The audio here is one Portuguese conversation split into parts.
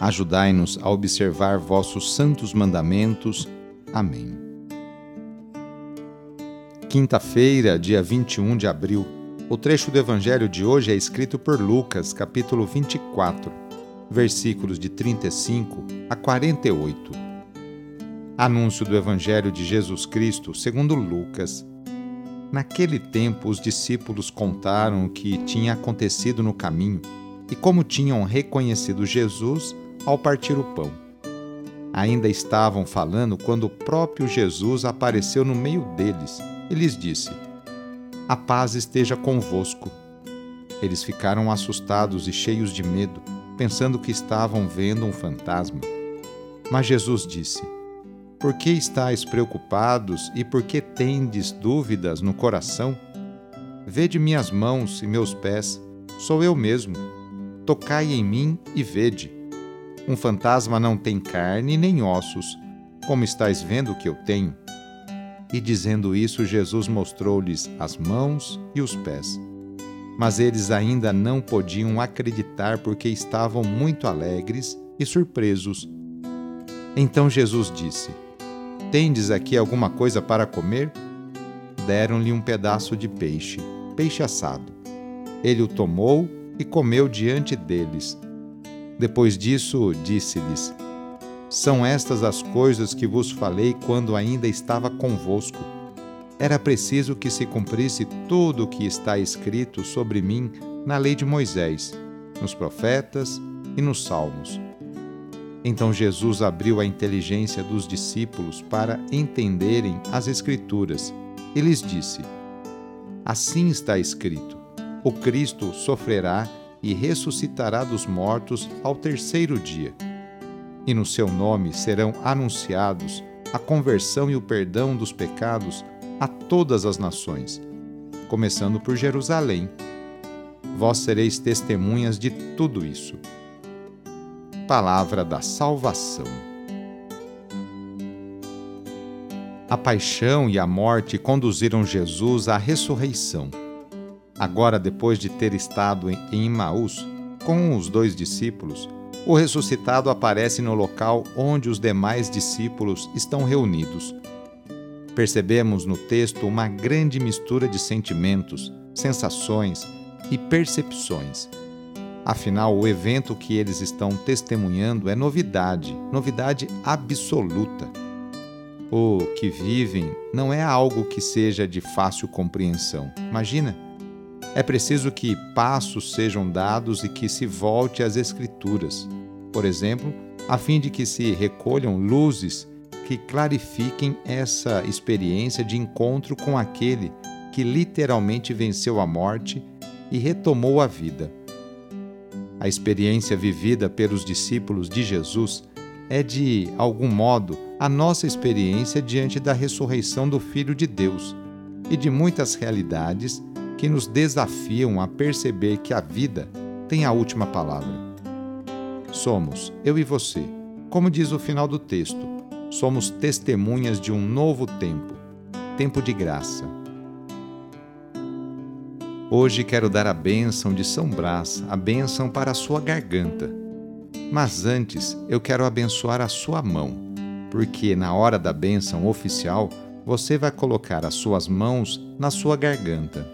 Ajudai-nos a observar vossos santos mandamentos. Amém. Quinta-feira, dia 21 de abril. O trecho do evangelho de hoje é escrito por Lucas, capítulo 24, versículos de 35 a 48. Anúncio do evangelho de Jesus Cristo, segundo Lucas. Naquele tempo, os discípulos contaram o que tinha acontecido no caminho e como tinham reconhecido Jesus ao partir o pão. Ainda estavam falando quando o próprio Jesus apareceu no meio deles e lhes disse: A paz esteja convosco. Eles ficaram assustados e cheios de medo, pensando que estavam vendo um fantasma. Mas Jesus disse: Por que estáis preocupados e por que tendes dúvidas no coração? Vede minhas mãos e meus pés, sou eu mesmo. Tocai em mim e vede. Um fantasma não tem carne nem ossos, como estáis vendo que eu tenho. E dizendo isso, Jesus mostrou-lhes as mãos e os pés. Mas eles ainda não podiam acreditar porque estavam muito alegres e surpresos. Então Jesus disse: Tendes aqui alguma coisa para comer? Deram-lhe um pedaço de peixe, peixe assado. Ele o tomou e comeu diante deles depois disso, disse-lhes: São estas as coisas que vos falei quando ainda estava convosco. Era preciso que se cumprisse tudo o que está escrito sobre mim na lei de Moisés, nos profetas e nos salmos. Então Jesus abriu a inteligência dos discípulos para entenderem as Escrituras e lhes disse: Assim está escrito: o Cristo sofrerá e ressuscitará dos mortos ao terceiro dia. E no seu nome serão anunciados a conversão e o perdão dos pecados a todas as nações, começando por Jerusalém. Vós sereis testemunhas de tudo isso. Palavra da Salvação. A paixão e a morte conduziram Jesus à ressurreição. Agora, depois de ter estado em Imaús com os dois discípulos, o ressuscitado aparece no local onde os demais discípulos estão reunidos. Percebemos no texto uma grande mistura de sentimentos, sensações e percepções. Afinal, o evento que eles estão testemunhando é novidade, novidade absoluta. O que vivem não é algo que seja de fácil compreensão. Imagina, é preciso que passos sejam dados e que se volte às Escrituras, por exemplo, a fim de que se recolham luzes que clarifiquem essa experiência de encontro com aquele que literalmente venceu a morte e retomou a vida. A experiência vivida pelos discípulos de Jesus é, de algum modo, a nossa experiência diante da ressurreição do Filho de Deus e de muitas realidades que nos desafiam a perceber que a vida tem a última palavra. Somos, eu e você, como diz o final do texto, somos testemunhas de um novo tempo, tempo de graça. Hoje quero dar a bênção de São Brás, a bênção para a sua garganta. Mas antes eu quero abençoar a sua mão, porque na hora da bênção oficial você vai colocar as suas mãos na sua garganta.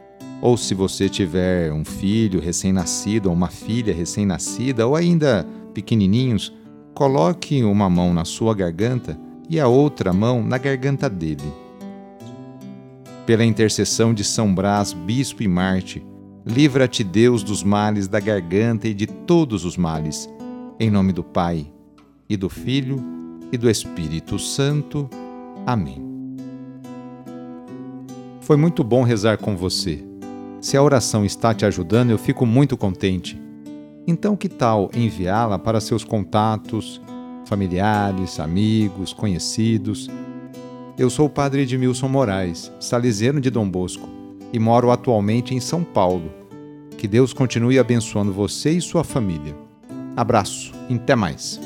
Ou se você tiver um filho recém-nascido ou uma filha recém-nascida ou ainda pequenininhos, coloque uma mão na sua garganta e a outra mão na garganta dele. Pela intercessão de São Brás, bispo e Marte, livra-te Deus dos males da garganta e de todos os males. Em nome do Pai, e do Filho, e do Espírito Santo. Amém. Foi muito bom rezar com você. Se a oração está te ajudando, eu fico muito contente. Então, que tal enviá-la para seus contatos, familiares, amigos, conhecidos? Eu sou o padre Edmilson Moraes, salesiano de Dom Bosco, e moro atualmente em São Paulo. Que Deus continue abençoando você e sua família. Abraço, até mais.